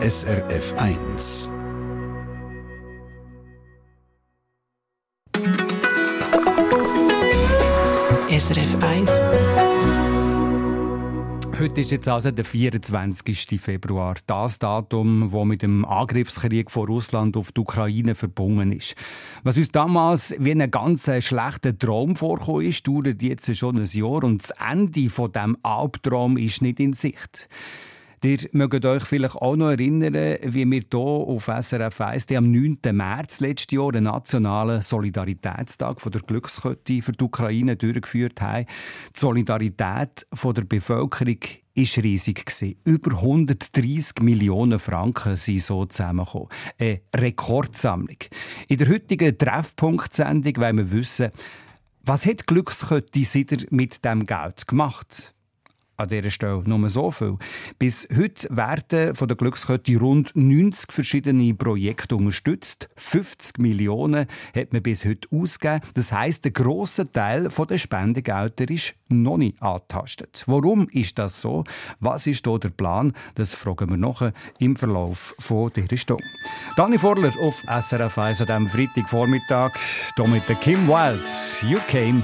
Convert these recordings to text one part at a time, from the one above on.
SRF 1. SRF 1. Heute ist jetzt also der 24. Februar, das Datum, wo mit dem Angriffskrieg von Russland auf die Ukraine verbunden ist. Was uns damals wie ein ganz schlechter Traum vorkam, ist, dauert jetzt schon ein Jahr und das Ende von dem Albtraum ist nicht in Sicht. Ihr mögt euch vielleicht auch noch erinnern, wie wir hier auf SRF 1 am 9. März letztes Jahr einen nationalen Solidaritätstag von der Glückskette für die Ukraine durchgeführt haben. Die Solidarität der Bevölkerung war riesig. Über 130 Millionen Franken sind so zusammengekommen. Eine Rekordsammlung. In der heutigen Treffpunkt-Sendung wollen wir wissen, was hat Glückskette mit dem Geld gemacht? An dieser Stelle nur so viel. Bis heute werden von der Glückskette rund 90 verschiedene Projekte unterstützt. 50 Millionen hat man bis heute ausgegeben. Das heisst, der grosse Teil der Spendengelder ist noch nicht angetastet. Warum ist das so? Was ist hier der Plan? Das fragen wir noch im Verlauf dieser Stunde. Dani Vorler auf SRF 1 an diesem Freitagvormittag. Hier mit Kim Wilds. You came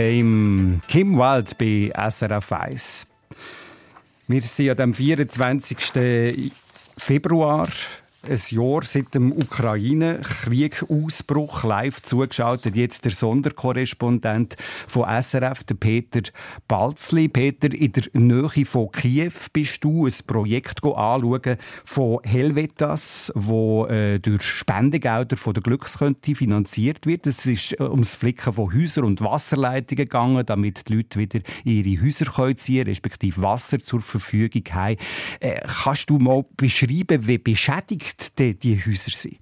UK Kim Wild bei SRF 1. Wir sind am 24. Februar ein Jahr seit dem Ukraine-Krieg-Ausbruch. Live zugeschaltet jetzt der Sonderkorrespondent von SRF, der Peter Balzli. Peter, in der Nähe von Kiew bist du ein Projekt anschauen von Helvetas, wo äh, durch Spendengelder von der Glückskönte finanziert wird. Es ist äh, ums Flicken von Häusern und Wasserleitungen gegangen, damit die Leute wieder ihre Häuser können ziehen respektive Wasser zur Verfügung haben. Äh, kannst du mal beschreiben, wie beschädigt die, die Häuser sind?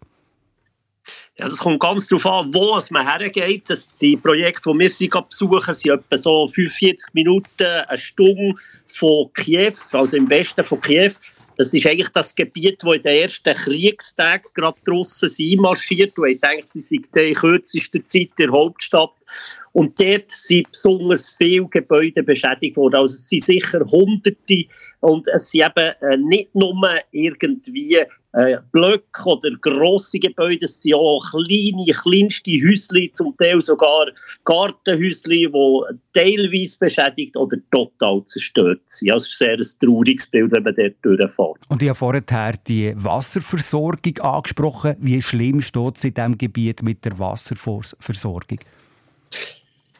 Ja, es kommt ganz darauf an, wo es man hergeht. Das, die Projekte, die wir sie besuchen, sind etwa so 45 Minuten, eine Stunde von Kiew, also im Westen von Kiew. Das ist eigentlich das Gebiet, wo in den ersten Kriegstagen gerade draussen einmarschiert. Und ich denke, sie sind in kürzester Zeit der Hauptstadt. Und dort sind besonders viele Gebäude beschädigt worden. Also es sind sicher Hunderte. Und es sind eben äh, nicht nur irgendwie äh, Blöcke oder grosse Gebäude, sind auch kleine, kleinste Häuschen, zum Teil sogar Gartenhäuschen, die teilweise beschädigt oder total zerstört sind. Also es ist sehr trauriges Bild, wenn man dort durchfährt. Und ich habe vorher die Wasserversorgung angesprochen. Wie schlimm steht es in diesem Gebiet mit der Wasserversorgung?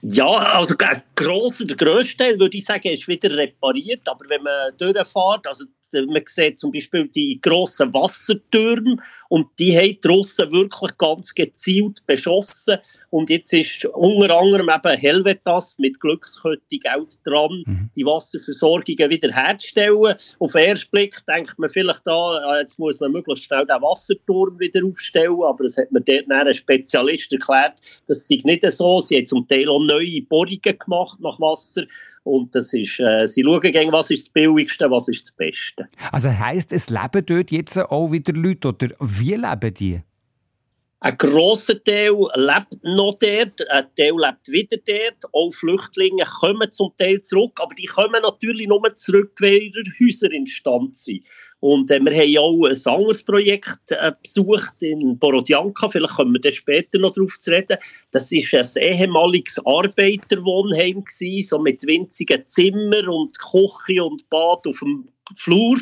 Ja, also der grosse, der grösste Teil, würde ich sagen, ist wieder repariert. Aber wenn man durchfährt, also man sieht zum Beispiel die grossen Wassertürme und die haben die Russen wirklich ganz gezielt beschossen. Und jetzt ist unter anderem eben Helvetas mit Glückskette Geld dran, mhm. die Wasserversorgungen wiederherzustellen. Auf den ersten Blick denkt man vielleicht da, jetzt muss man möglichst schnell den Wasserturm wieder aufstellen, aber es hat mir dort ein Spezialist erklärt, das sei nicht so. Sie haben zum Teil auch neue Bohrungen gemacht nach Wasser und das ist, äh, sie schauen gegen, was ist das Billigste, was ist das Beste. Also heisst, es leben dort jetzt auch wieder Leute, oder wie leben die? Ein grosser Teil lebt noch dort, ein Teil lebt wieder dort. Auch Flüchtlinge kommen zum Teil zurück, aber die kommen natürlich nur zurück, weil ihre Häuser instand sind. Und äh, wir haben auch ein anderes Projekt äh, besucht in Borodjanka, vielleicht kommen wir da später noch darauf zu reden. Das war ein ehemaliges Arbeiterwohnheim, gewesen, so mit winzigen Zimmern und Küche und Bad auf dem Flur.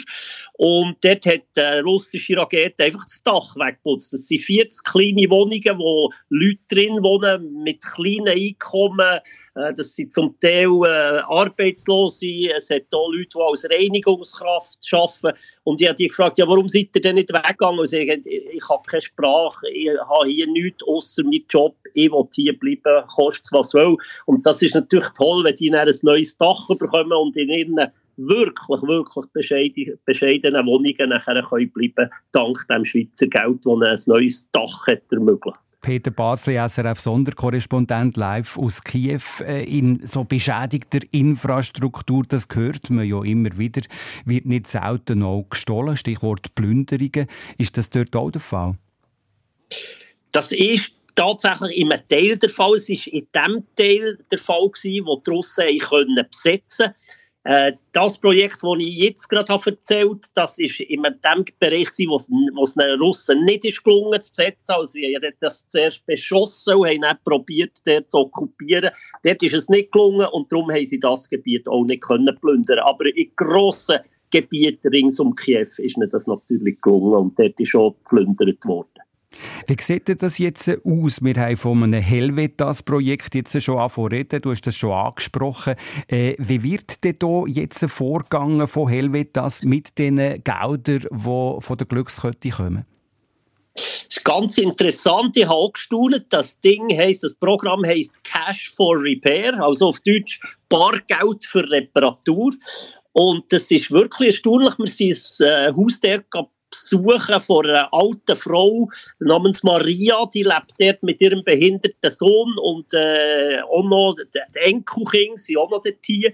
Und dort hat die russische Rakete einfach das Dach weggeputzt. Das sind 40 kleine Wohnungen, wo Leute drin wohnen mit kleinen Einkommen. Äh, das sind zum Teil äh, Arbeitslose. Es hat auch Leute, die als Reinigungskraft arbeiten. Und ich habe die gefragt, ja, warum seid ihr denn nicht weggegangen? Und sie sagen, ich habe keine Sprache, ich habe hier nichts außer meinen Job. Ich will hier bleiben, kostet was will. Und das ist natürlich toll, wenn die ein neues Dach bekommen und in ihren wirklich, wirklich bescheiden, bescheidenen Wohnungen nachher können bleiben dank dem Schweizer Geld, das ein neues Dach hat ermöglicht. Peter Barzli, SRF Sonderkorrespondent live aus Kiew. Äh, in so beschädigter Infrastruktur, das hört man ja immer wieder, wird nicht selten auch gestohlen. Stichwort Plünderungen. Ist das dort auch der Fall? Das ist tatsächlich in einem Teil der Fall. Es war in dem Teil der Fall, wo die Russen besetzen konnten. Äh, das Projekt, das ich jetzt gerade erzählt habe, das ist in dem Bereich, wo es den Russen nicht ist gelungen zu besetzen. Also sie haben das zuerst beschossen und haben dann probiert, dort zu okkupieren. Dort ist es nicht gelungen und darum haben sie das Gebiet auch nicht können plündern. Aber in grossen Gebieten rings um Kiew ist ihnen das natürlich gelungen und dort ist auch geplündert worden. Wie sieht das jetzt aus? Wir haben von einem Helvetas-Projekt jetzt schon angefangen Du hast das schon angesprochen. Äh, wie wird denn da jetzt vorgegangen von Helvetas mit den Geldern, die von der Glückskette kommen? Das ist ganz interessant. Ich habe gestaunt. Das Ding heisst, das Programm heißt Cash for Repair, also auf Deutsch Bargeld für Reparatur. Und das ist wirklich erstaunlich. Wir sind ein äh, Haus der besuchen von einer alten Frau namens Maria, die lebt dort mit ihrem behinderten Sohn und äh, auch noch die Enkelkinder sind auch noch dort hier.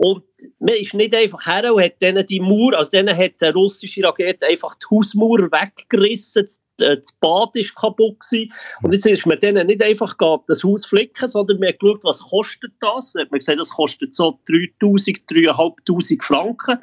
Und man ist nicht einfach her und hat denen die Mauer, also denen hat eine russische Rakete einfach die Hausmauer weggerissen, äh, das Bad ist kaputt gewesen. Und jetzt ist man denen nicht einfach das Haus flicken, sondern man hat geschaut, was kostet das. Man hat gesagt, das kostet so 3000, 3500 Franken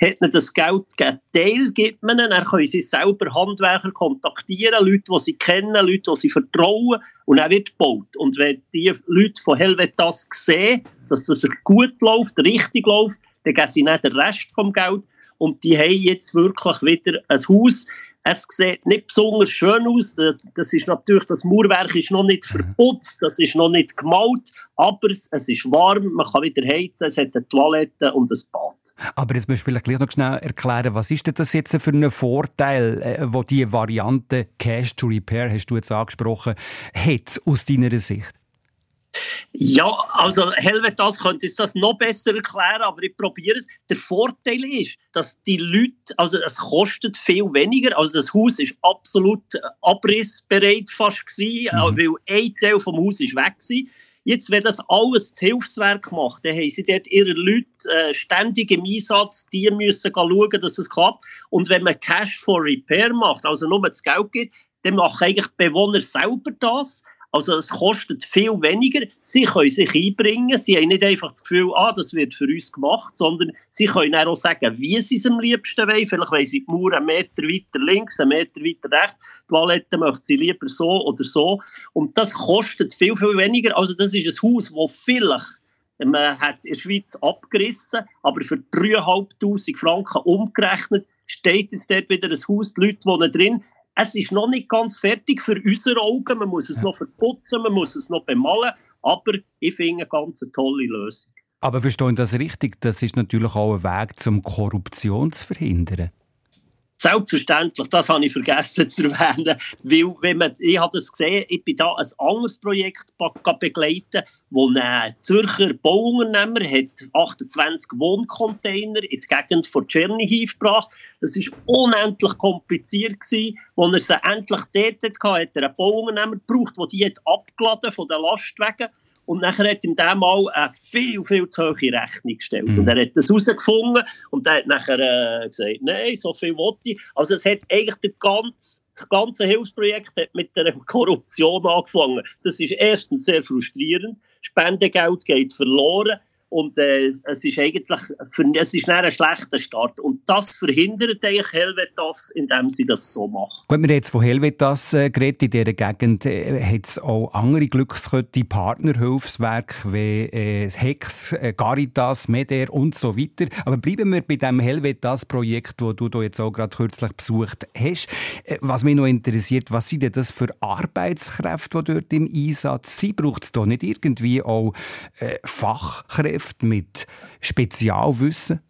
hat ihnen das Geld gegeben. Teil gibt man ihnen, dann können sie selber Handwerker kontaktieren, Leute, die sie kennen, Leute, die sie vertrauen und dann wird gebaut. Und wenn die Leute von Helvetas sehen, dass das gut läuft, richtig läuft, dann geben sie nicht den Rest vom Geld und die haben jetzt wirklich wieder ein Haus, Es sieht nicht besonders schön aus. Das, das, ist natürlich, das Mauerwerk ist noch nicht verputzt, das ist noch nicht gemalt, aber es, es ist warm, man kann wieder heizen, es hat eine Toilette und ein Bad. Aber jetzt musst du vielleicht gleich noch schnell erklären, was ist denn das jetzt für ein Vorteil, äh, wo die Variante Cash to Repair, hast du jetzt angesprochen, hat aus deiner Sicht? Ja, also Helvetas könnte es das noch besser erklären, aber ich probiere es. Der Vorteil ist, dass die Leute, also es kostet viel weniger, also das Haus ist absolut abrissbereit fast gewesen, mhm. weil ein Teil vom Haus ist weg gewesen. Jetzt, wenn das alles das Hilfswerk macht, dann haben sie dort ihre Leute äh, ständig im Einsatz, die müssen schauen, dass es klappt. Und wenn man Cash for Repair macht, also nur das Geld gibt, dann machen eigentlich Bewohner selber das. Also es kostet viel weniger. Sie können sich einbringen. Sie haben nicht einfach das Gefühl, ah, das wird für uns gemacht, sondern sie können auch sagen, wie sie es am liebsten wollen. Vielleicht wollen sie die Mauer einen Meter weiter links, einen Meter weiter rechts. Die Toilette möchten sie lieber so oder so. Und das kostet viel, viel weniger. Also das ist ein Haus, das vielleicht man hat in der Schweiz abgerissen, aber für 3'500 Franken umgerechnet steht jetzt dort wieder ein Haus, die Leute wohnen drin es ist noch nicht ganz fertig für unsere Augen. Man muss es ja. noch verputzen, man muss es noch bemalen. Aber ich finde eine ganz tolle Lösung. Aber verstehen das richtig? Das ist natürlich auch ein Weg, um Korruption zu verhindern. Selbstverständlich, das habe ich vergessen zu erwähnen, weil wenn man, ich habe das gesehen, ich bin da ein anderes Projekt begleiten, wo ein Zürcher Bauunternehmer hat 28 Wohncontainer in die Gegend von Tschernihiv gebracht. Das war unendlich kompliziert gewesen. Als er sie endlich dort hatte, hat er einen Bauunternehmer gebraucht, der die hat abgeladen von den Lastwagen und nachher hat ihm der mal eine viel, viel zu hohe Rechnung gestellt. Mhm. Und er hat das herausgefunden und er hat nachher äh, gesagt, nein, so viel wollte ich. Also es hat eigentlich der ganze, das ganze Hilfsprojekt hat mit der Korruption angefangen. Das ist erstens sehr frustrierend. Spendegeld geht verloren. Und äh, es ist eigentlich für, es ist ein schlechter Start. Und das verhindert eigentlich Helvetas, indem sie das so machen. Gut, wir jetzt von Helvetas äh, geredet. In dieser Gegend äh, hat es auch andere Glückskette, Partnerhilfswerke wie äh, Hex, äh, Caritas, Meder und so weiter. Aber bleiben wir bei dem Helvetas-Projekt, das du da jetzt auch gerade kürzlich besucht hast. Äh, was mich noch interessiert, was sind denn das für Arbeitskräfte, die dort im Einsatz sind? Braucht es da nicht irgendwie auch äh, Fachkräfte? Fachkräfte mit Spezialwissen?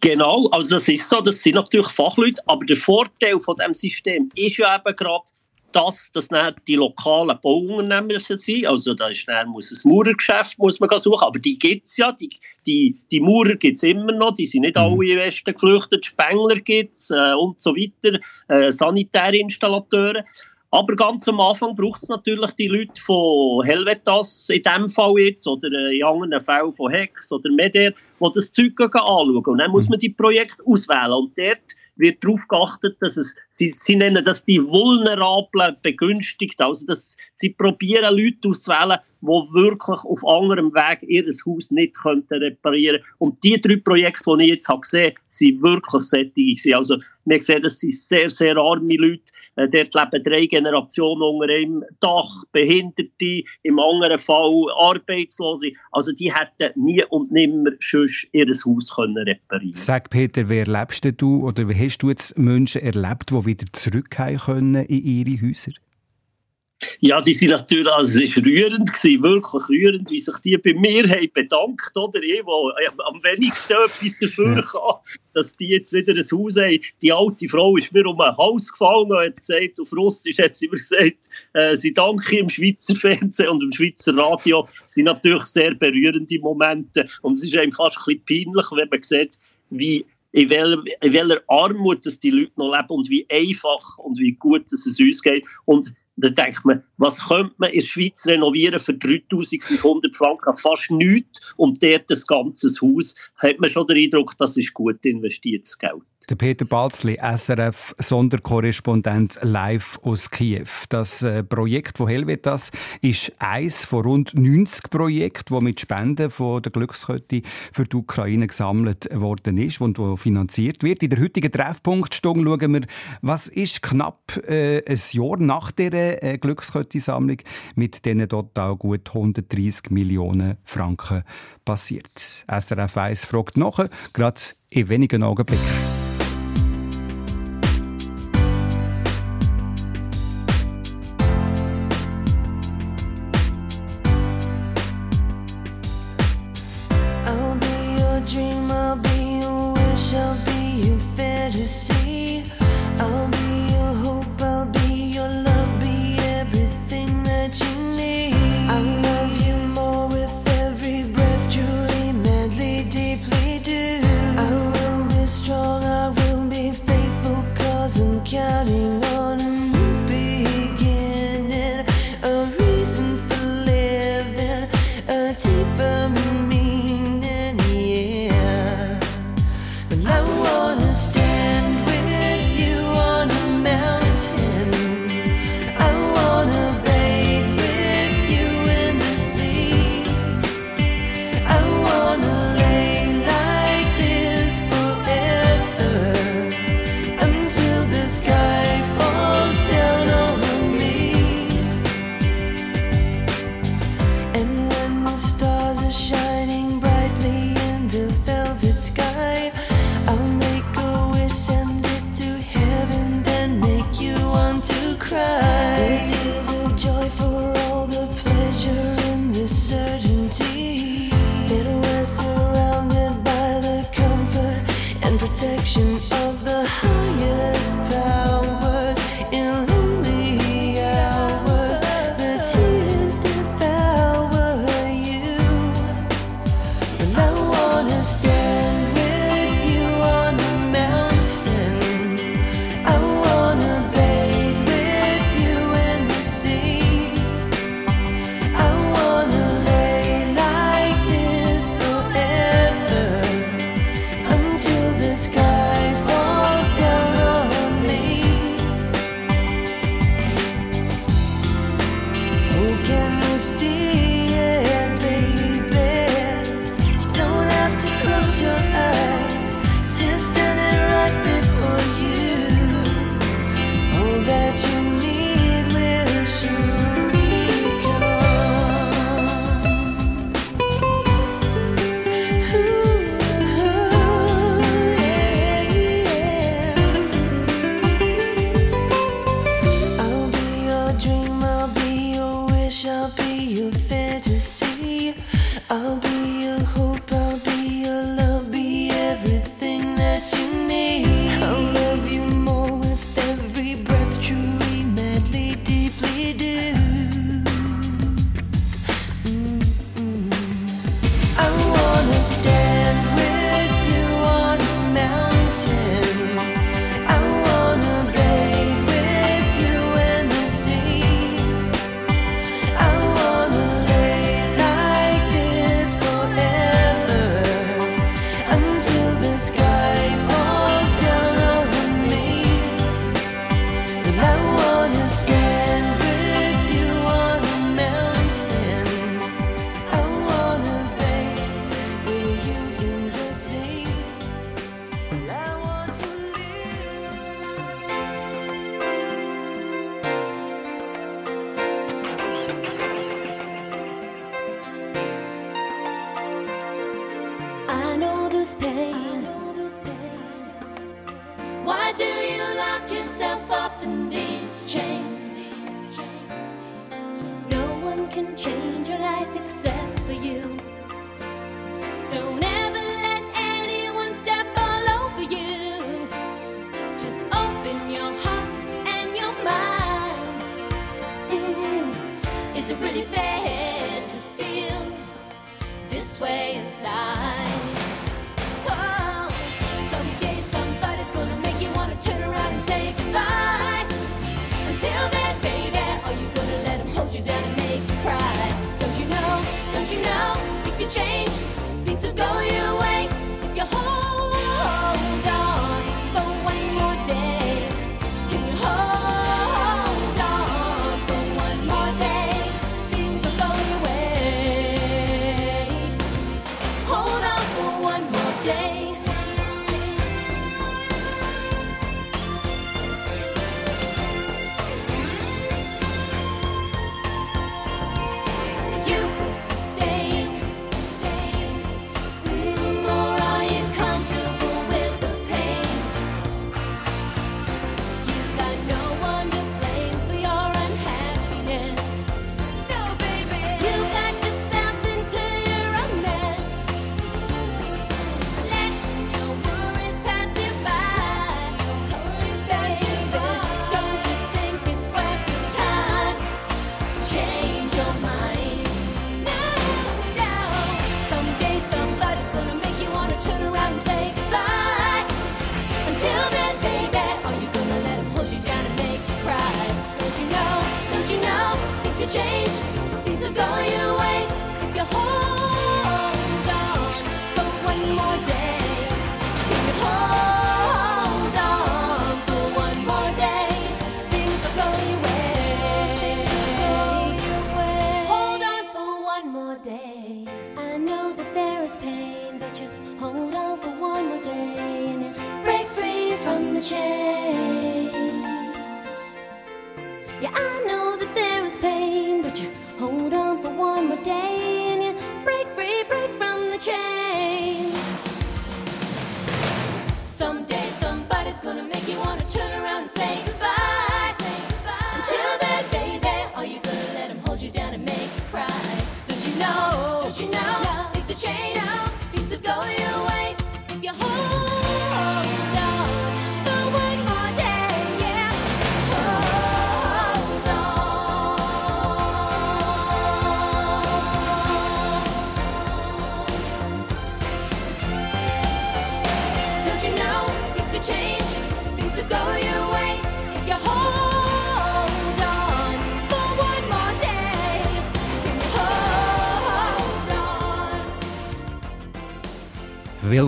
Genau, also das ist so, das sind natürlich Fachleute, aber der Vorteil von dem System ist ja eben gerade, dass das nicht die lokalen Bauunternehmer sind. Also da ist dann, muss ein Maurergeschäft muss man suchen, aber die gibt es ja, die, die, die Maurer gibt es immer noch, die sind nicht mhm. alle in Westen geflüchtet, Spengler gibt es äh, und so weiter, äh, Sanitärinstallateure. Aber ganz am Anfang braucht es natürlich die Leute von Helvetas in diesem Fall jetzt oder in anderen Fällen von Hex oder Meder, die das Zeug anschauen. Und dann muss mhm. man die Projekte auswählen. Und dort wird darauf geachtet, dass es, sie, sie nennen das die vulnerablen begünstigt. Also, dass sie probieren, Leute auszuwählen, die wirklich auf anderem Weg ihr Haus nicht könnten reparieren Und die drei Projekte, die ich jetzt habe gesehen habe, sind wirklich sättig. Also, wir sehen, das sind sehr, sehr arme Leute. Äh, dort leben drei Generationen unter einem Dach, Behinderte, im anderen Fall Arbeitslose. Also die hätten nie und nimmer sonst ihr Haus können reparieren Sag Peter, wer erlebst du oder wie hast du jetzt Menschen erlebt, die wieder zurückkehren können in ihre Häuser? Ja, die sind natürlich, also es war rührend, gewesen, wirklich rührend, wie sich die bei mir haben bedankt, oder? Ich, wo am wenigsten etwas dafür ja. kann, dass die jetzt wieder ein Haus haben. Die alte Frau ist mir um ein Haus gefallen und hat gesagt, auf Russisch hat sie mir gesagt, äh, sie danke im Schweizer Fernsehen und im Schweizer Radio. Das sind natürlich sehr berührende Momente und es ist einem fast ein bisschen peinlich, wenn man sieht, wie in welcher, in welcher Armut dass die Leute noch leben und wie einfach und wie gut dass es uns geht. Und dann denkt man, was könnte man in der Schweiz renovieren für 3500 Franken? Fast nichts. Und dort das ganze Haus hat man schon den Eindruck, das ist gut investiertes Geld. Der Peter Balzli, SRF-Sonderkorrespondent live aus Kiew. Das äh, Projekt von Helvetas ist eines von rund 90 Projekten, das mit Spenden von der Glückskette für die Ukraine gesammelt worden ist und wo finanziert wird. In der heutigen Treffpunktstunde schauen wir, was ist knapp äh, ein Jahr nach der äh, Glückskette-Sammlung mit diesen total gut 130 Millionen Franken passiert. SRF 1 fragt nach, gerade in wenigen Augenblicken. end of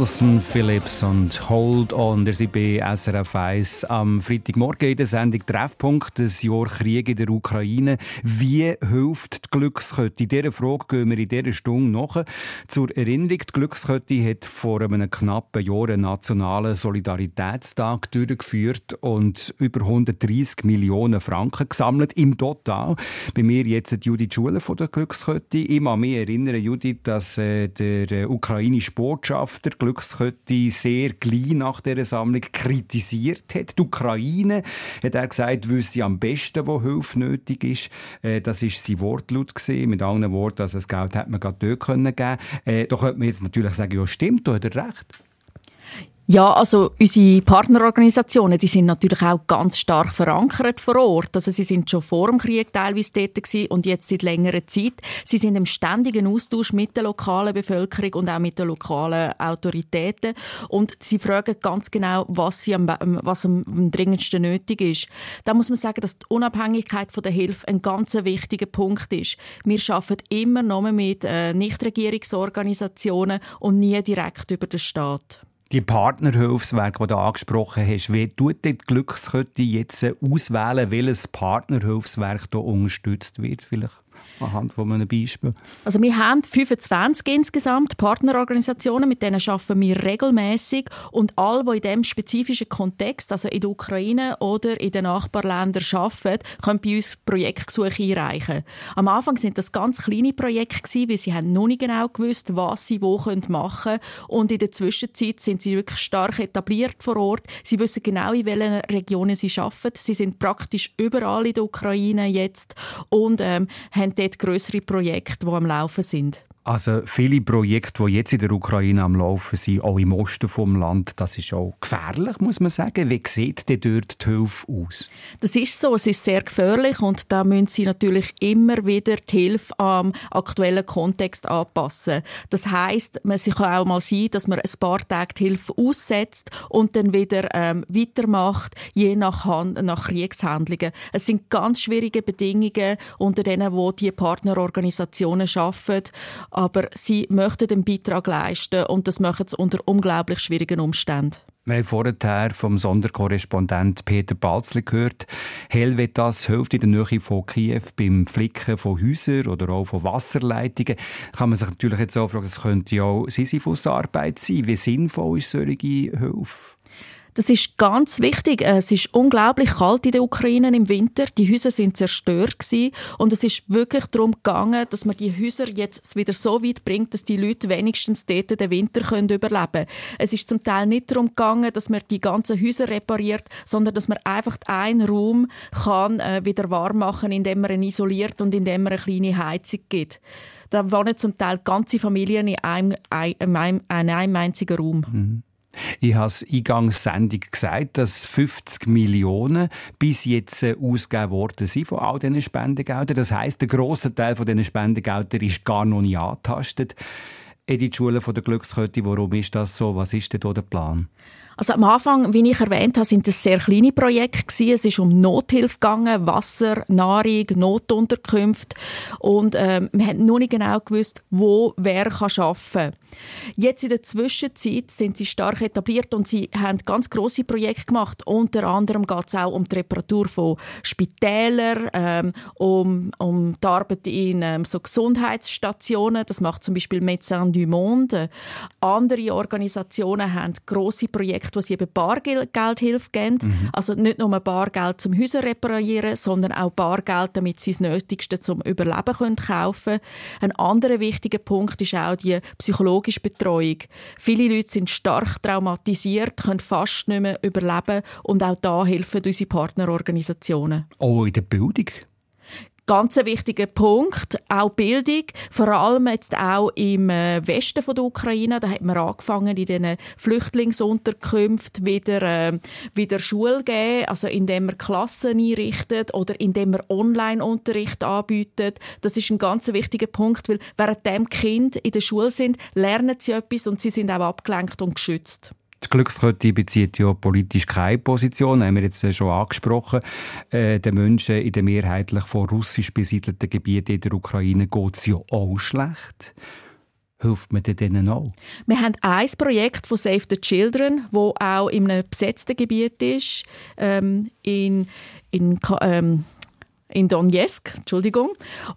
Wilson Phillips und Hold On. Der sind bei SRF 1 am Freitagmorgen in der Sendung Treffpunkt, das Jahr Krieg in der Ukraine. Wie hilft die Glückskette? In dieser Frage gehen wir in dieser Stunde nach. Zur Erinnerung, die Glückskette hat vor einem knappen Jahr einen nationalen Solidaritätstag durchgeführt und über 130 Millionen Franken gesammelt im Total. Bei mir jetzt Judith Schuler von der Glückskette. Ich kann mich erinnern, Judith, dass äh, der äh, ukrainische Botschafter Glückskette sehr gleich nach dieser Sammlung kritisiert hat. Die Ukraine, hat er gesagt, wüsste am besten, wo Hilfe nötig ist. Äh, das ist sein Wortlaut gewesen. Mit anderen Worten, also das Geld hätte man gerade dort geben können. Äh, da könnte man jetzt natürlich sagen, ja stimmt, da hat er recht. Ja, also unsere Partnerorganisationen, die sind natürlich auch ganz stark verankert vor Ort. Also sie sind schon vor dem Krieg teilweise dort gewesen und jetzt seit längerer Zeit. Sie sind im ständigen Austausch mit der lokalen Bevölkerung und auch mit den lokalen Autoritäten und sie fragen ganz genau, was, sie am, was am dringendsten nötig ist. Da muss man sagen, dass die Unabhängigkeit von der Hilfe ein ganz wichtiger Punkt ist. Wir arbeiten immer noch mit äh, Nichtregierungsorganisationen und nie direkt über den Staat. Die Partnerhilfswerke, die du angesprochen hast, wie tut die Glückskette jetzt auswählen, welches Partnerhilfswerk hier unterstützt wird? Vielleicht? Anhand von einem Beispiel? Also wir haben 25 insgesamt Partnerorganisationen, mit denen arbeiten wir regelmäßig und alle, die in diesem spezifischen Kontext, also in der Ukraine oder in den Nachbarländern arbeiten, können bei uns Projektgesuche einreichen. Am Anfang sind das ganz kleine Projekte weil sie haben noch nicht genau gewusst, was sie wo machen können und in der Zwischenzeit sind sie wirklich stark etabliert vor Ort. Sie wissen genau, in welchen Regionen sie arbeiten. Sie sind praktisch überall in der Ukraine jetzt und ähm, haben dort größere Projekte, die am Laufen sind. Also viele Projekte, die jetzt in der Ukraine am Laufen sind, auch im Osten vom Land, das ist auch gefährlich, muss man sagen. Wie sieht denn dort die Hilfe aus? Das ist so, es ist sehr gefährlich und da müssen sie natürlich immer wieder die Hilfe am aktuellen Kontext anpassen. Das heißt, man kann auch mal sein, dass man ein paar Tage die Hilfe aussetzt und dann wieder ähm, weitermacht, je nach, Hand, nach Kriegshandlungen. Es sind ganz schwierige Bedingungen, unter denen wo die Partnerorganisationen arbeiten, aber sie möchten einen Beitrag leisten und das machen sie unter unglaublich schwierigen Umständen. Wir haben vorher vom Sonderkorrespondent Peter Balzli gehört. Helvetas hilft in der Nähe von Kiew beim Flicken von Häusern oder auch von Wasserleitungen. Kann man sich natürlich jetzt auch fragen, das könnte ja auch Sisyphus-Arbeit sein. Wie sinnvoll ist solche Hilfe? Das ist ganz wichtig. Es ist unglaublich kalt in der Ukraine im Winter. Die Häuser sind zerstört gewesen. und es ist wirklich darum gegangen, dass man die Häuser jetzt wieder so weit bringt, dass die Leute wenigstens dort den Winter können überleben können. Es ist zum Teil nicht darum gegangen, dass man die ganzen Häuser repariert, sondern dass man einfach einen Raum kann äh, wieder warm machen, indem man ihn isoliert und indem man eine kleine Heizung gibt. Da wohnen zum Teil ganze Familien in einem, in einem, in einem einzigen Raum. Mhm. Ich habe es eingangs Sendung gesagt, dass 50 Millionen bis jetzt äh, ausgegeben worden sind von all diesen Spendengeldern. Das heisst, der grosse Teil von diesen Spendengeldern ist gar noch nicht angetastet. Edith Schule von der Glückskette, warum ist das so? Was ist denn da der Plan? Also am Anfang, wie ich erwähnt habe, sind es sehr kleine Projekte. Es ist um Nothilfe gegangen, Wasser, Nahrung, Notunterkünfte und ähm, wir haben noch nicht genau gewusst, wo wer kann arbeiten. Jetzt in der Zwischenzeit sind sie stark etabliert und sie haben ganz große Projekte gemacht. Unter anderem geht es auch um die Reparatur von Spitälern, ähm, um, um die Arbeit in ähm, so Gesundheitsstationen. Das macht zum Beispiel Médecins du Monde. Andere Organisationen haben große Projekte, wo sie eben Bargeldhilfe geben. Mhm. Also nicht nur Bargeld zum Häuser reparieren, sondern auch Bargeld, damit sie das Nötigste zum Überleben können kaufen können. Ein anderer wichtiger Punkt ist auch die psychologische Betreuung. Viele Leute sind stark traumatisiert, können fast nicht mehr überleben und auch da helfen unsere Partnerorganisationen. Auch in der Bildung? Ganz ein wichtiger Punkt, auch Bildung, vor allem jetzt auch im äh, Westen von der Ukraine, da hat man angefangen in diesen Flüchtlingsunterkünften wieder äh, wieder Schule geben, also indem man Klassen einrichtet oder indem man Online-Unterricht anbietet. Das ist ein ganz wichtiger Punkt, weil während dem Kind in der Schule sind, lernen sie etwas und sie sind auch abgelenkt und geschützt. Die Glückskette bezieht ja politisch keine Position, haben wir jetzt schon angesprochen. Äh, den Menschen in den mehrheitlich von russisch besiedelten Gebieten in der Ukraine geht es ja auch schlecht. Hilft man denen auch? Wir haben ein Projekt von Save the Children, wo auch in einem besetzten Gebiet ist, ähm, in, in ähm, in Donetsk, Entschuldigung.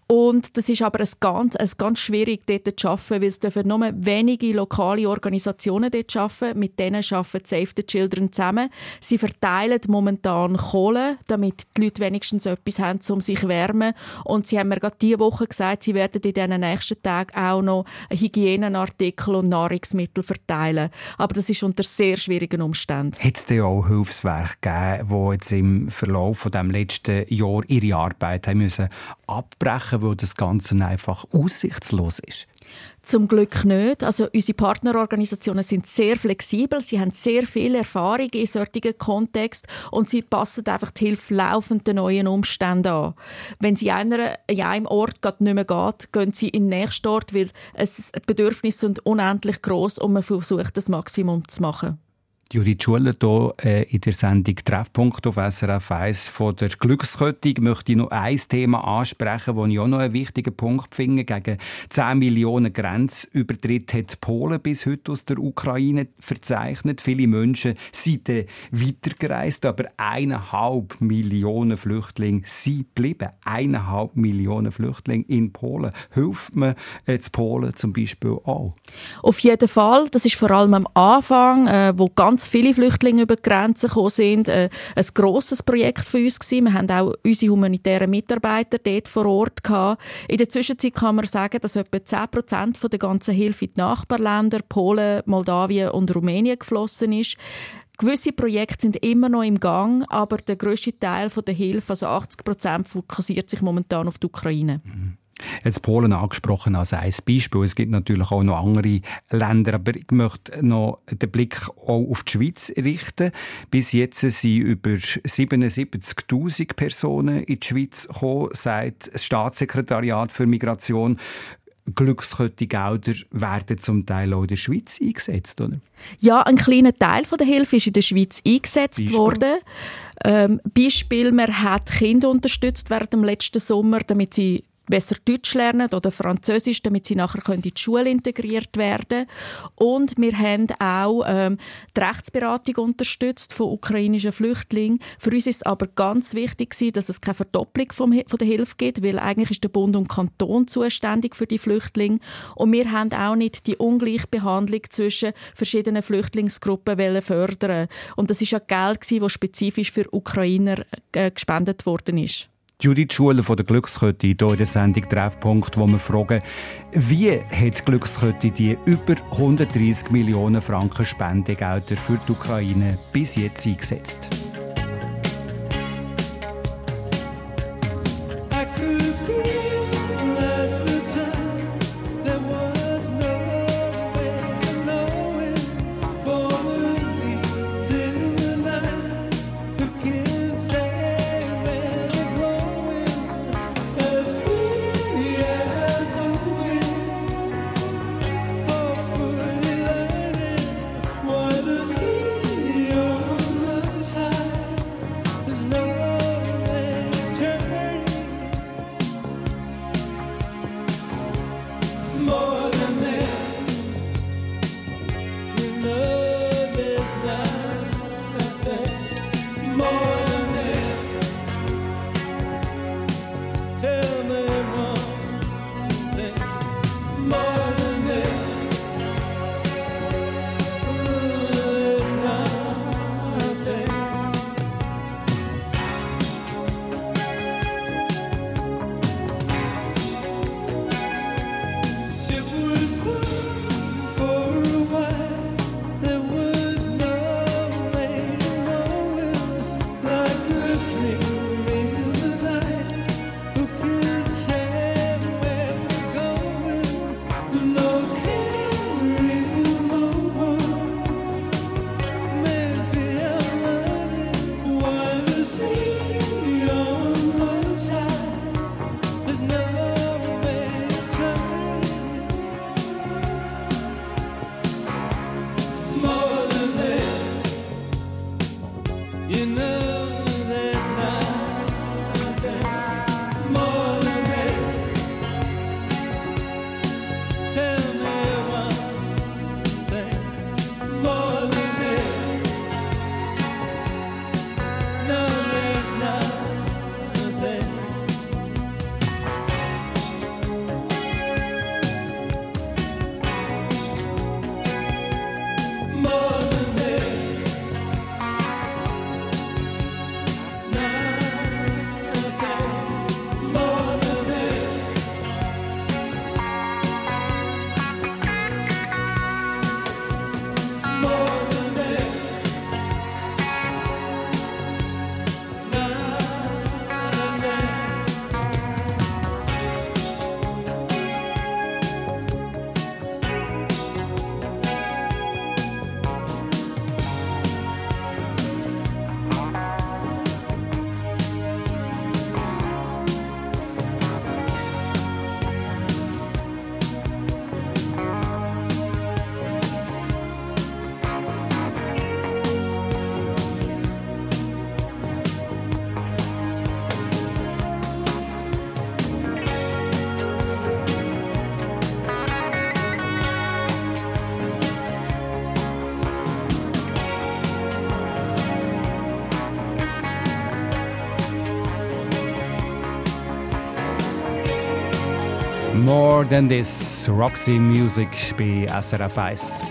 Und das ist aber ein ganz, ein ganz schwierig dort zu arbeiten, weil es dürfen nur wenige lokale Organisationen dort arbeiten. Mit denen arbeiten Save the Children zusammen. Sie verteilen momentan Kohle, damit die Leute wenigstens etwas haben, um sich zu wärmen. Und sie haben mir gerade diese Woche gesagt, sie werden in den nächsten Tagen auch noch Hygienenartikel und Nahrungsmittel verteilen. Aber das ist unter sehr schwierigen Umständen. Hat es denn auch Hilfswerke gegeben, die jetzt im Verlauf von dem letzten Jahr ihre Arbeit haben müssen abbrechen, weil das Ganze einfach aussichtslos ist? Zum Glück nicht. Also unsere Partnerorganisationen sind sehr flexibel. Sie haben sehr viel Erfahrung in solchen Kontext und sie passen einfach die Hilfe laufend den neuen Umständen an. Wenn sie einer in einem Ort nicht mehr geht, gehen sie in den nächsten Ort, weil es Bedürfnisse sind unendlich groß und man versucht das Maximum zu machen. Judith Schuller hier äh, in der Sendung Treffpunkt auf SRF 1 von der Glückskette möchte ich noch ein Thema ansprechen, das ich auch noch einen wichtigen Punkt finde. Gegen 10 Millionen Grenzübertritt hat Polen bis heute aus der Ukraine verzeichnet. Viele Menschen sind weitergereist, aber eineinhalb Millionen Flüchtlinge sind geblieben. Eineinhalb Millionen Flüchtlinge in Polen. Hilft man äh, Polen zum Beispiel auch? Auf jeden Fall. Das ist vor allem am Anfang, äh, wo ganz viele Flüchtlinge über die Grenzen gekommen sind, äh, ein grosses Projekt für uns gewesen. Wir haben auch unsere humanitären Mitarbeiter dort vor Ort gehabt. In der Zwischenzeit kann man sagen, dass etwa 10 Prozent von der ganzen Hilfe in die Nachbarländer, Polen, Moldawien und Rumänien geflossen ist. Gewisse Projekte sind immer noch im Gang, aber der grösste Teil der Hilfe, also 80 Prozent, fokussiert sich momentan auf die Ukraine. Jetzt Polen angesprochen als ein Beispiel. Es gibt natürlich auch noch andere Länder, aber ich möchte noch den Blick auch auf die Schweiz richten. Bis jetzt sind über 77.000 Personen in die Schweiz gekommen, sagt das Staatssekretariat für Migration. Glückskette-Gelder werden zum Teil auch in der Schweiz eingesetzt, oder? Ja, ein kleiner Teil von der Hilfe ist in der Schweiz eingesetzt Beispiel? worden. Ähm, Beispiel, man hat Kinder unterstützt während dem letzten Sommer, damit sie besser Deutsch lernen oder Französisch, damit sie nachher können in die Schule integriert werden Und wir haben auch ähm, die Rechtsberatung unterstützt von ukrainischen Flüchtlingen. Für uns ist es aber ganz wichtig dass es keine Verdopplung vom, von der Hilfe gibt, weil eigentlich ist der Bund und Kanton zuständig für die Flüchtlinge. Und wir haben auch nicht die Ungleichbehandlung zwischen verschiedenen Flüchtlingsgruppen wollen fördern. Und das ist ja Geld das spezifisch für Ukrainer äh, gespendet worden ist. Judith Schuler von der Glückskette hier in der Sendung Treffpunkt, wo wir fragen, wie hat die Glückskette die über 130 Millionen Franken Spendegelder für die Ukraine bis jetzt eingesetzt? More Than This, Roxy Music bei SRF 1.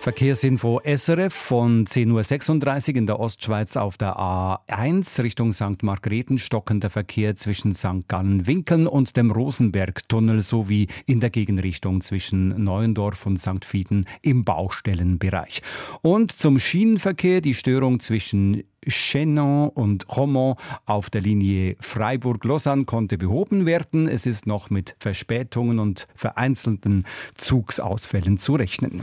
Verkehrsinfo SRF von 10.36 Uhr in der Ostschweiz auf der A1 Richtung St. Margrethen stockender Verkehr zwischen St. Gallen-Winkeln und dem Rosenberg-Tunnel sowie in der Gegenrichtung zwischen Neuendorf und St. Fieden im Baustellenbereich. Und zum Schienenverkehr die Störung zwischen Chenon und Romont auf der Linie Freiburg-Lausanne konnte behoben werden. Es ist noch mit Verspätungen und vereinzelten Zugsausfällen zu rechnen.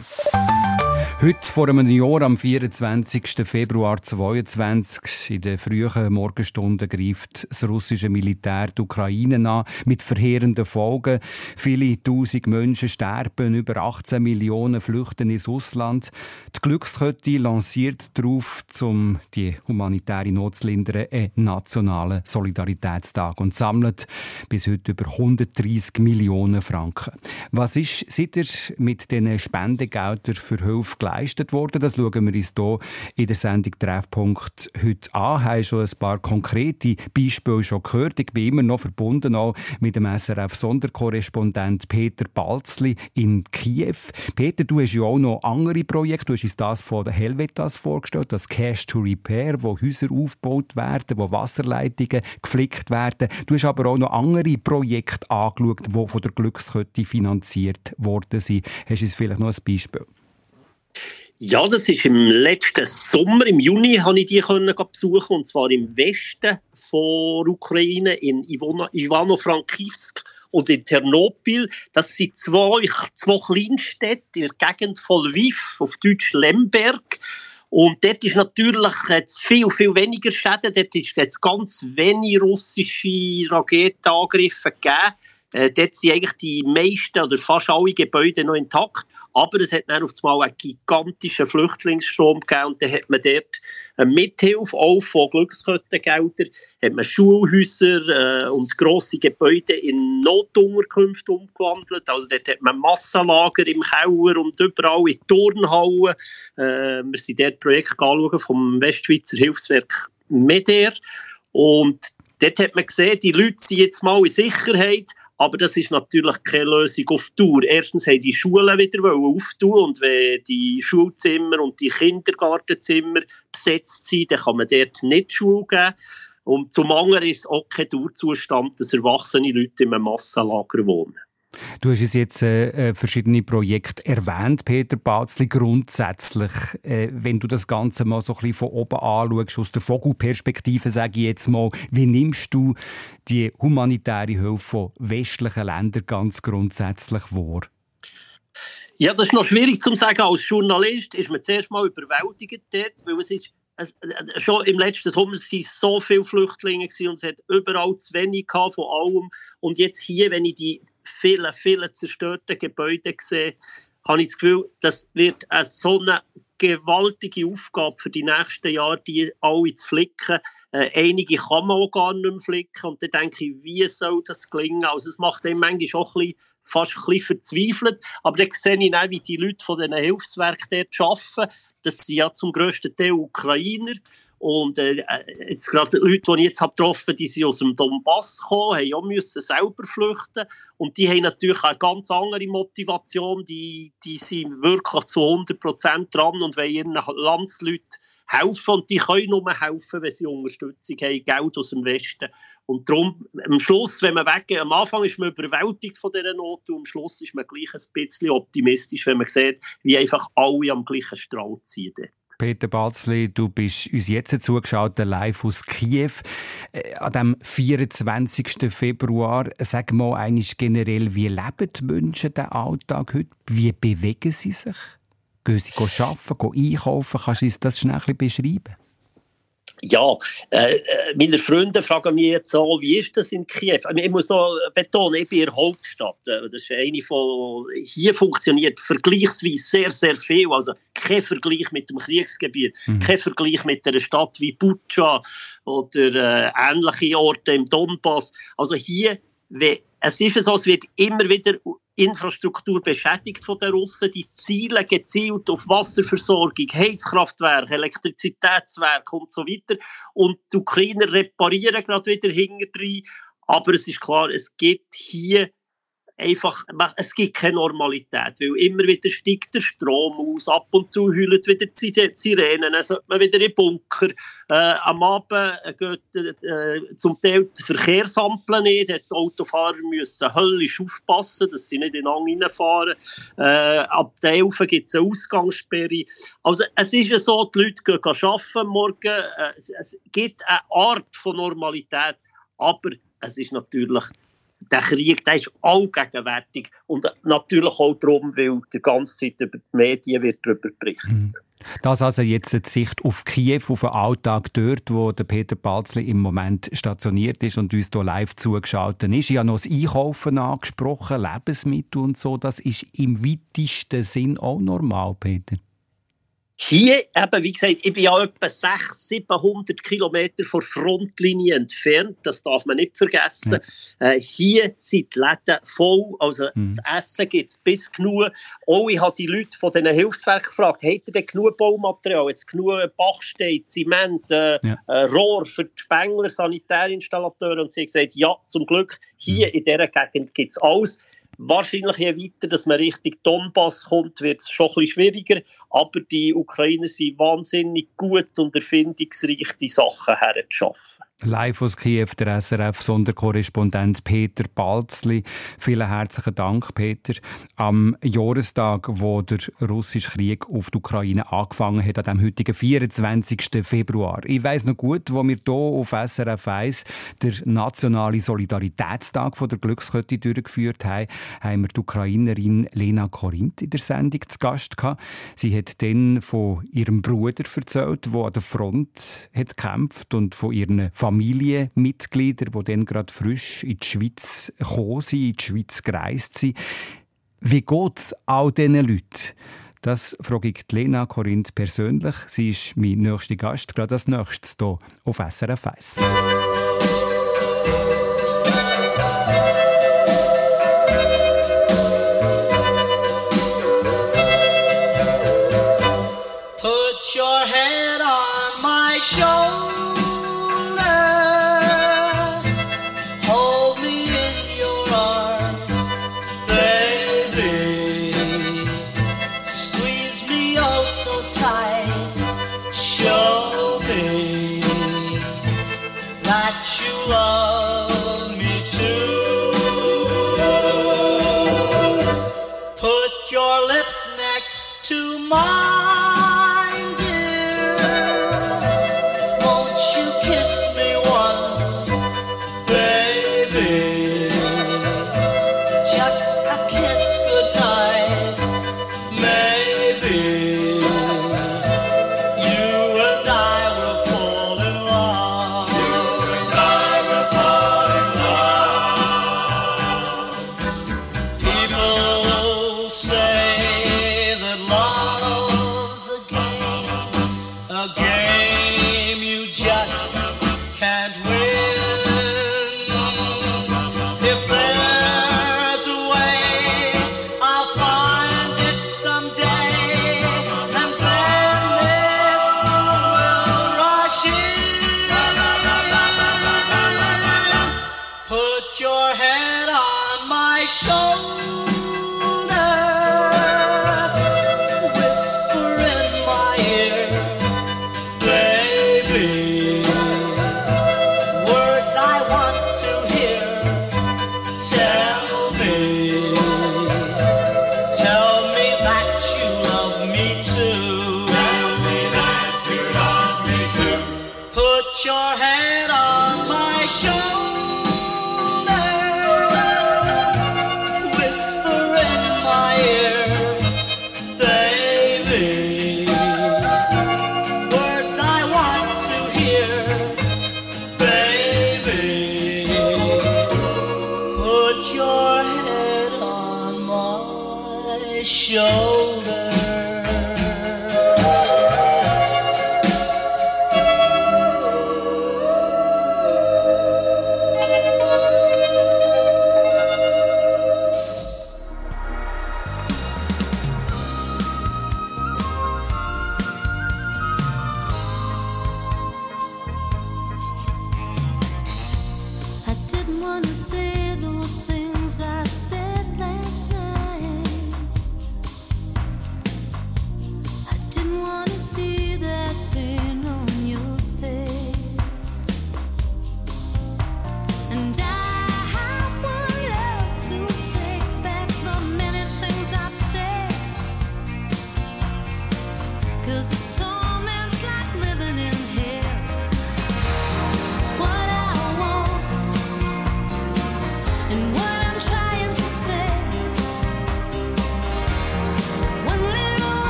Heute vor einem Jahr, am 24. Februar 2022, in den frühen Morgenstunden greift das russische Militär die Ukraine an, mit verheerenden Folgen. Viele tausend Menschen sterben, über 18 Millionen flüchten ins Ausland. Die Glückskette lanciert darauf, um die humanitäre Not zu lindern, einen nationalen Solidaritätstag und sammelt bis heute über 130 Millionen Franken. Was ist seither mit diesen Spendengeldern für Hilfe geleistet worden? Das schauen wir uns hier in der Sendung Treffpunkt heute an. Haben schon ein paar konkrete Beispiele schon gehört. Ich bin immer noch verbunden auch mit dem SRF-Sonderkorrespondent Peter Balzli in Kiew. Peter, du hast ja auch noch andere Projekte. Du hast uns das von Helvetas vorgestellt, das Cash to Repair, wo Häuser aufgebaut werden, wo Wasserleitungen geflickt werden. Du hast aber auch noch andere Projekte angeschaut, die von der Glückskette finanziert worden sind. Hast du vielleicht noch ein Beispiel? Ja, das ist im letzten Sommer, im Juni, habe ich die können besuchen und zwar im Westen von Ukraine, in Ivano- Ivano-Frankivsk und in Ternopil. Das sind zwei, zwei Kleinstädte in der Gegend von Lviv, auf Deutsch Lemberg. Und dort ist natürlich jetzt viel, viel weniger Schäden. Dort ist jetzt ganz wenig russische Raketenangriffe gegeben. Äh, dort sind eigentlich die meisten oder fast alle Gebäude noch intakt. Aber es hat dann auf einmal einen gigantischen Flüchtlingsstrom gegeben und dann hat man dort eine Mithilfe auch von Glückskettengeldern, hat man Schulhäuser äh, und grosse Gebäude in Notunterkünfte umgewandelt. Also dort hat man Massenlager im Keller und überall in Turnhallen. Äh, wir sind dort Projekt anschauen vom Westschweizer Hilfswerk MEDER und dort hat man gesehen, die Leute sind jetzt mal in Sicherheit, aber das ist natürlich keine Lösung auf Dauer. Erstens haben die Schulen wieder auftun und wenn die Schulzimmer und die Kindergartenzimmer besetzt sind, dann kann man dort nicht Schule geben. Und zum anderen ist es auch kein Dauerzustand, dass erwachsene Leute in einem Massenlager wohnen. Du hast uns jetzt äh, verschiedene Projekte erwähnt, Peter Batzli. Grundsätzlich, äh, wenn du das Ganze mal so ein bisschen von oben anschaust, aus der Vogelperspektive, sage ich jetzt mal, wie nimmst du die humanitäre Hilfe von westlichen Ländern ganz grundsätzlich wahr? Ja, das ist noch schwierig zu sagen. Als Journalist ist man zuerst mal überwältigt dort, weil es ist es, äh, schon im letzten Sommer waren so viele Flüchtlinge und es hat überall zu wenig von allem. Und jetzt hier, wenn ich die vielen, vielen zerstörten Gebäude sehe, habe ich das Gefühl, das wird eine so eine gewaltige Aufgabe für die nächsten Jahre, die alle zu flicken. Äh, einige kann man auch gar nicht mehr flicken. Und dann denke ich, wie soll das gelingen? Also es macht einem manchmal auch ein bisschen, fast ein bisschen verzweifelt. Aber dann sehe ich auch, wie die Leute von diesen Hilfswerken dort arbeiten. Das sind ja zum grössten Teil Ukrainer. Und äh, jetzt gerade die Leute, die ich jetzt habe getroffen die sind aus dem Donbass gekommen, haben auch müssen selber flüchten. Und die haben natürlich eine ganz andere Motivation. Die, die sind wirklich zu 100 Prozent dran und wollen ihren Landsleuten helfen. Und die können nur helfen, wenn sie Unterstützung haben, Geld aus dem Westen. Und darum, am Schluss, wenn man weggeht, am Anfang ist man überwältigt von dieser Not und am Schluss ist man gleich ein bisschen optimistisch, wenn man sieht, wie einfach alle am gleichen Strang ziehen. dort. Peter Batzli, du bist uns jetzt zugeschaut, live aus Kiew. Äh, An dem 24. Februar, sag mal eigentlich generell, wie leben die Menschen den Alltag heute? Wie bewegen sie sich? Gehen sie arbeiten, gehen einkaufen? Kannst du uns das schnell ein bisschen beschreiben? Ja, äh, äh, meine Freunde fragen mich jetzt so, wie ist das in Kiew? Ich muss noch betonen, ich bin in der Hauptstadt. Äh, Das ist eine von, hier funktioniert vergleichsweise sehr, sehr viel. Also kein Vergleich mit dem Kriegsgebiet, Mhm. kein Vergleich mit einer Stadt wie Bucha oder äh, ähnliche Orte im Donbass. Also hier, es ist so, es wird immer wieder Infrastruktur beschädigt von den Russen. Die zielen gezielt auf Wasserversorgung, Heizkraftwerke, Elektrizitätswerke und so weiter. Und die Ukrainer reparieren gerade wieder hinterdrein. Aber es ist klar, es gibt hier einfach, es gibt keine Normalität, weil immer wieder steigt der Strom aus, ab und zu heulen wieder die Si- Sirenen, dann sollte man wieder in den Bunker. Äh, am Abend äh, geht äh, zum Teil die Verkehrsampel nicht, die Autofahrer müssen höllisch aufpassen, dass sie nicht in den reinfahren. Äh, ab der 11 gibt es eine Ausgangssperre. Also es ist ja so, die Leute gehen arbeiten morgen, äh, es, es gibt eine Art von Normalität, aber es ist natürlich der Krieg der ist allgegenwärtig und natürlich auch darum, weil die ganze Zeit über die Medien wird darüber berichtet. Das also jetzt die Sicht auf Kiew, auf den Alltag dort, wo der Peter Balzli im Moment stationiert ist und uns hier live zugeschaltet ist. Ich habe noch das Einkaufen angesprochen, Lebensmittel und so. Das ist im weitesten Sinn auch normal, Peter. Hier, eben, wie gesagt, ich bin ja etwa 600, 700 Kilometer von der Frontlinie entfernt, das darf man nicht vergessen. Äh, hier sind die Läden voll, also Mhm. das Essen gibt es bis genug. Auch ich habe die Leute von diesen Hilfswerken gefragt, habt ihr denn genug Baumaterial, jetzt genug Bachstein, Zement, äh, Ja. äh, Rohr für die Spengler, Sanitärinstallateure und sie haben gesagt, ja, zum Glück, hier in dieser Gegend gibt es alles. Wahrscheinlich je weiter, dass man Richtung Donbass kommt, wird es schon ein schwieriger. Aber die Ukrainer sind wahnsinnig gut und erfindungsreich, die Sachen herzuschaffen. Live aus Kiew, der SRF-Sonderkorrespondent Peter Balzli. Vielen herzlichen Dank, Peter. Am Jahrestag, wo der russische Krieg auf die Ukraine angefangen hat, an dem heutigen 24. Februar. Ich weiss noch gut, wo wir hier auf SRF 1 den nationalen Solidaritätstag von der Glückskette durchgeführt haben, haben wir die Ukrainerin Lena Korinth in der Sendung zu Gast gehabt. Sie hat dann von ihrem Bruder erzählt, der an der Front hat gekämpft und von ihren Familienmitgliedern, die dann gerade frisch in die Schweiz gekommen sind, in die Schweiz gereist sind. Wie geht es all diesen Leuten? Das frage ich Lena Korinth persönlich. Sie ist mein nächster Gast, gerade als nächstes hier auf SRF 1. Love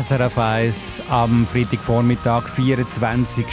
SRF 1 am Freitagvormittag, 24.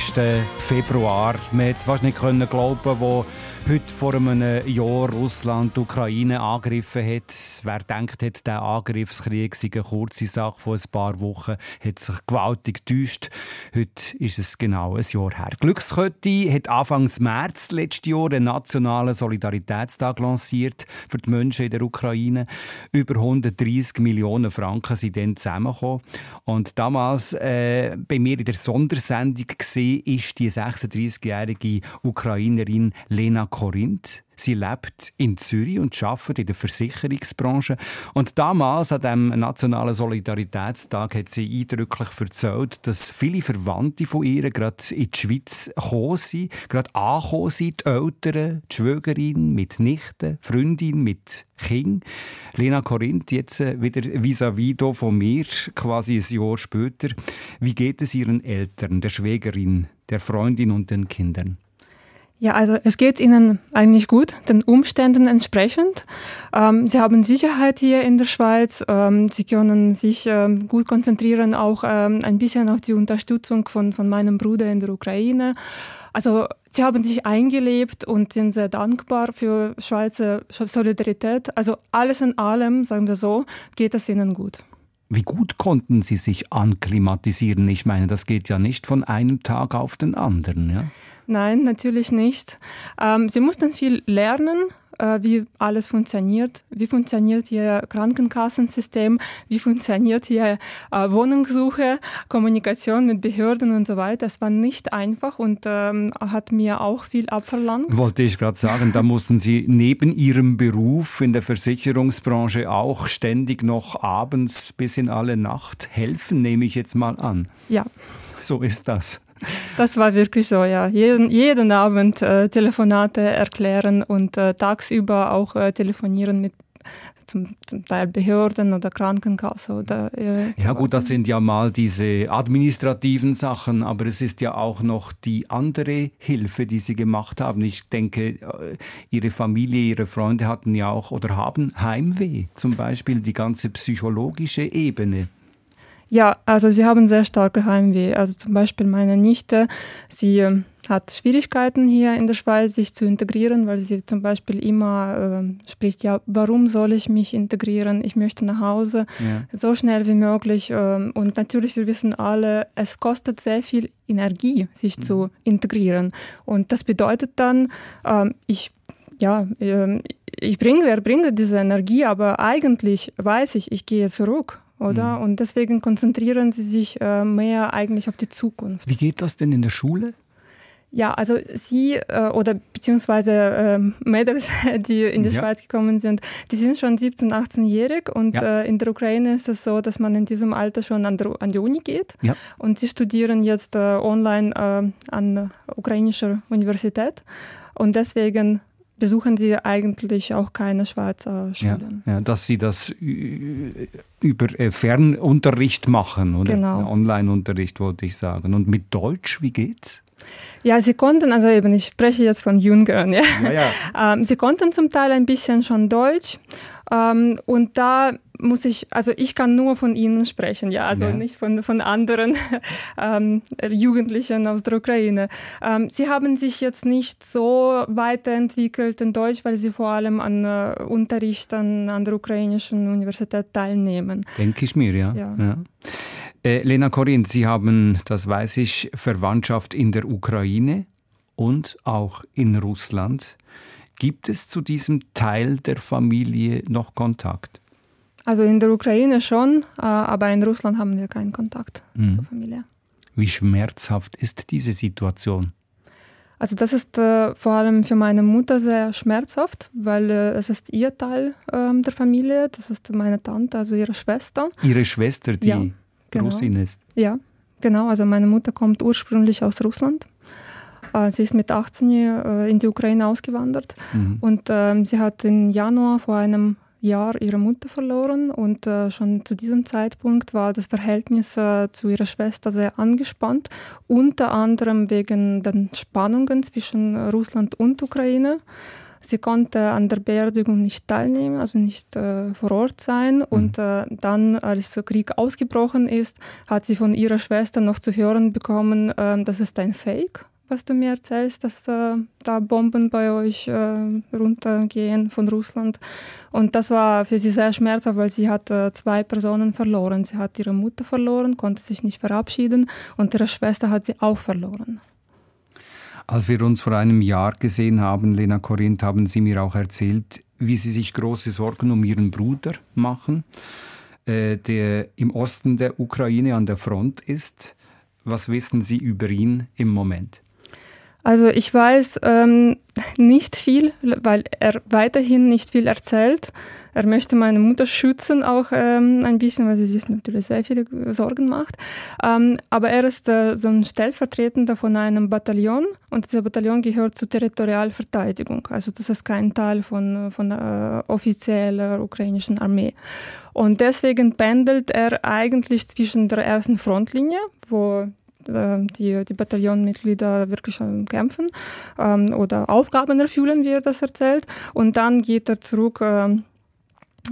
Februar. Wir hätten es fast nicht können glauben, wo heute vor einem Jahr Russland die Ukraine angegriffen hat. Wer denkt, hat der Angriffskrieg sei eine kurze Sache von ein paar Wochen, hat sich gewaltig getäuscht. Heute ist es genau ein Jahr her. Glückskette hat Anfang März letztes Jahr einen nationalen Solidaritätstag lanciert für die Menschen in der Ukraine. Über 130 Millionen Franken sind dann zusammengekommen. Und damals äh, bei mir in der Sondersendung ist die 36-jährige Ukrainerin Lena Korinth. Sie lebt in Zürich und arbeitet in der Versicherungsbranche. Und damals, an dem Nationalen Solidaritätstag, hat sie eindrücklich erzählt, dass viele Verwandte von ihr gerade in die Schweiz gekommen sind, gerade angekommen sind, die Eltern, die Schwägerin mit Nichten, Freundin mit Kind. Lena Korinth, jetzt äh, wieder vis-à-vis hier von mir, quasi ein Jahr später. Wie geht es ihren Eltern, der Schwägerin, der Freundin und den Kindern? Ja, also es geht Ihnen eigentlich gut, den Umständen entsprechend. Ähm, Sie haben Sicherheit hier in der Schweiz. Ähm, Sie können sich ähm, gut konzentrieren, auch ähm, ein bisschen auf die Unterstützung von, von meinem Bruder in der Ukraine. Also Sie haben sich eingelebt und sind sehr dankbar für Schweizer Solidarität. Also alles in allem, sagen wir so, geht es Ihnen gut. Wie gut konnten Sie sich anklimatisieren? Ich meine, das geht ja nicht von einem Tag auf den anderen. Ja? Nein, natürlich nicht. Ähm, sie mussten viel lernen, äh, wie alles funktioniert. Wie funktioniert ihr Krankenkassensystem? Wie funktioniert hier äh, Wohnungssuche, Kommunikation mit Behörden und so weiter? Das war nicht einfach und ähm, hat mir auch viel abverlangt. Wollte ich gerade sagen, da mussten Sie neben Ihrem Beruf in der Versicherungsbranche auch ständig noch abends bis in alle Nacht helfen, nehme ich jetzt mal an. Ja. So ist das. Das war wirklich so, ja. Jeden, jeden Abend äh, Telefonate erklären und äh, tagsüber auch äh, telefonieren mit zum, zum Teil Behörden oder Krankenkasse oder äh, Ja gut, das sind ja mal diese administrativen Sachen, aber es ist ja auch noch die andere Hilfe, die Sie gemacht haben. Ich denke, äh, Ihre Familie, Ihre Freunde hatten ja auch oder haben Heimweh, zum Beispiel die ganze psychologische Ebene. Ja, also sie haben sehr starke Heimweh. Also zum Beispiel meine Nichte, sie äh, hat Schwierigkeiten hier in der Schweiz, sich zu integrieren, weil sie zum Beispiel immer äh, spricht, ja, warum soll ich mich integrieren? Ich möchte nach Hause, Ja. so schnell wie möglich. ähm, Und natürlich, wir wissen alle, es kostet sehr viel Energie, sich zu integrieren. Und das bedeutet dann, ähm, ich ja, ähm, ich bringe, erbringe diese Energie, aber eigentlich weiß ich, ich gehe zurück, oder? Und deswegen konzentrieren sie sich äh, mehr eigentlich auf die Zukunft. Wie geht das denn in der Schule? Ja, also sie äh, oder beziehungsweise ähm, Mädels, die in die Ja. Schweiz gekommen sind, die sind schon 17, 18-jährig und Ja. äh, in der Ukraine ist es so, dass man in diesem Alter schon an, der, an die Uni geht Ja. und sie studieren jetzt äh, online äh, an der ukrainischer Universität und deswegen besuchen sie eigentlich auch keine Schweizer Ja, Schulen. ja, dass Sie das über äh, Fernunterricht machen, oder? Genau. Online-Unterricht wollte ich sagen. Und mit Deutsch, wie geht's? Ja, sie konnten, also eben, ich spreche jetzt von Jüngeren, ja. Ja, ja. Ähm, sie konnten zum Teil ein bisschen schon Deutsch. Ähm, und da muss ich, also ich kann nur von ihnen sprechen, ja, also Ja. nicht von, von anderen ähm, Jugendlichen aus der Ukraine. Ähm, sie haben sich jetzt nicht so weiterentwickelt in Deutsch, weil sie vor allem an äh, Unterricht an, an der ukrainischen Universität teilnehmen. Denke ich mir, ja. Ja. Äh, Lena Korinth, Sie haben, das weiß ich, Verwandtschaft in der Ukraine und auch in Russland. Gibt es zu diesem Teil der Familie noch Kontakt? Also in der Ukraine schon, äh, aber in Russland haben wir keinen Kontakt Mhm. zur Familie. Wie schmerzhaft ist diese Situation? Also das ist äh, vor allem für meine Mutter sehr schmerzhaft, weil äh, es ist ihr Teil ähm, der Familie, das ist meine Tante, also ihre Schwester. Ihre Schwester, die Ja, genau. Russin ist. Ja, genau, also meine Mutter kommt ursprünglich aus Russland. Äh, sie ist mit 18 äh, in die Ukraine ausgewandert Mhm. und ähm, sie hat im Januar vor einem Jahr ihre Mutter verloren und äh, schon zu diesem Zeitpunkt war das Verhältnis äh, zu ihrer Schwester sehr angespannt, unter anderem wegen den Spannungen zwischen Russland und Ukraine. Sie konnte an der Beerdigung nicht teilnehmen, also nicht äh, vor Ort sein. Und äh, dann, als der Krieg ausgebrochen ist, hat sie von ihrer Schwester noch zu hören bekommen, äh, das ist ein Fake, was du mir erzählst, dass äh, da Bomben bei euch äh, runtergehen von Russland. Und das war für sie sehr schmerzhaft, weil sie hat äh, zwei Personen verloren. Sie hat ihre Mutter verloren, konnte sich nicht verabschieden und ihre Schwester hat sie auch verloren. Als wir uns vor einem Jahr gesehen haben, Lena Korinth, haben Sie mir auch erzählt, wie Sie sich große Sorgen um Ihren Bruder machen, äh, der im Osten der Ukraine an der Front ist. Was wissen Sie über ihn im Moment? Also ich weiß ähm, nicht viel, weil er weiterhin nicht viel erzählt. Er möchte meine Mutter schützen, auch ähm, ein bisschen, weil sie sich natürlich sehr viele Sorgen macht. Ähm, aber er ist äh, so ein Stellvertretender von einem Bataillon und dieser Bataillon gehört zur Territorialverteidigung. Also das ist kein Teil von, von äh, offizieller ukrainischen Armee. Und deswegen pendelt er eigentlich zwischen der ersten Frontlinie, wo die, die Bataillonmitglieder wirklich ähm, kämpfen ähm, oder Aufgaben erfüllen, wie er das erzählt. Und dann geht er zurück ähm,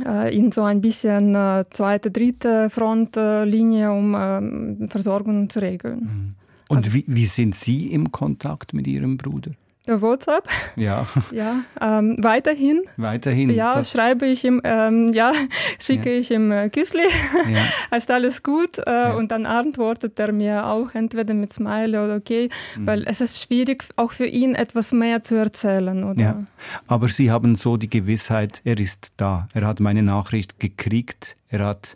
äh, in so ein bisschen äh, zweite, dritte Frontlinie, um ähm, Versorgung zu regeln. Und wie, wie sind Sie im Kontakt mit Ihrem Bruder? WhatsApp, Ja, ja. Ähm, weiterhin, weiterhin. ja, schreibe ich ihm, ähm, ja, schicke Ja. ich ihm äh, Küssli, ja. ist alles gut äh, und dann antwortet er mir auch entweder mit Smile oder okay, Mhm. weil es ist schwierig auch für ihn etwas mehr zu erzählen, oder? Ja, aber Sie haben so die Gewissheit, er ist da. Er hat meine Nachricht gekriegt. Er hat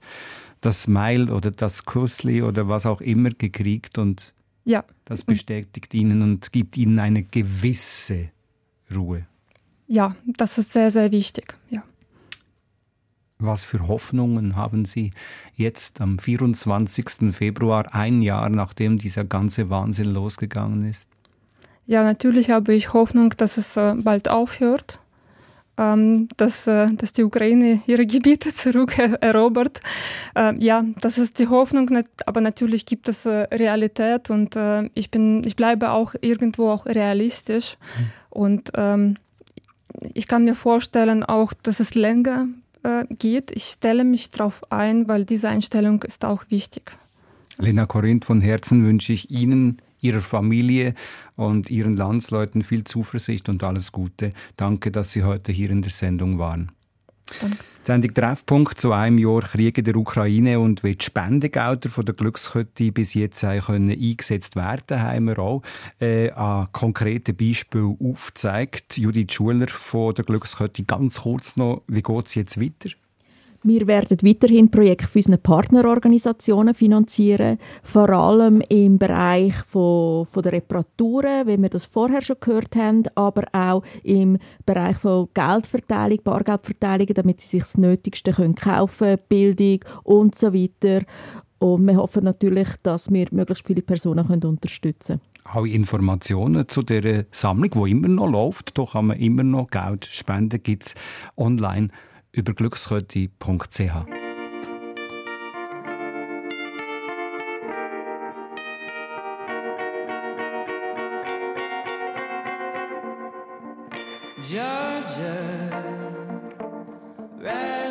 das Mail oder das Kussli oder was auch immer gekriegt und ja. das bestätigt Ihnen und gibt Ihnen eine gewisse Ruhe. Ja, das ist sehr, sehr wichtig. Ja. Was für Hoffnungen haben Sie jetzt am 24. Februar, ein Jahr nachdem dieser ganze Wahnsinn losgegangen ist? ja, natürlich habe ich Hoffnung, dass es äh, bald aufhört, dass, äh, dass die Ukraine ihre Gebiete zurückerobert. Äh, ja, das ist die Hoffnung, aber natürlich gibt es äh, Realität und äh, ich, bin, ich bleibe auch irgendwo auch realistisch. Und ähm, ich kann mir vorstellen auch, dass es länger geht. Ich stelle mich darauf ein, weil diese Einstellung ist auch wichtig. Lena Korinth, von Herzen wünsche ich Ihnen, Ihrer Familie und Ihren Landsleuten viel Zuversicht und alles Gute. Danke, dass Sie heute hier in der Sendung waren. Danke. Die Sendung Treffpunkt zu einem Jahr Krieg in der Ukraine und wie die Spendengelder von der Glückskette bis jetzt können eingesetzt werden, haben wir auch äh, an konkreten Beispielen aufgezeigt. Judith Schuler von der Glückskette, ganz kurz noch, wie geht es jetzt weiter? Wir werden weiterhin Projekte für unsere Partnerorganisationen finanzieren, vor allem im Bereich von, von der Reparaturen, wie wir das vorher schon gehört haben, aber auch im Bereich von Geldverteilung, Bargeldverteilung, damit sie sich das Nötigste können kaufen Bildung und so weiter. Und wir hoffen natürlich, dass wir möglichst viele Personen können unterstützen können. Auch Informationen zu der Sammlung, die immer noch läuft. Da kann man immer noch Geld spenden. Gibt es online über glückskette.ch. Georgia, write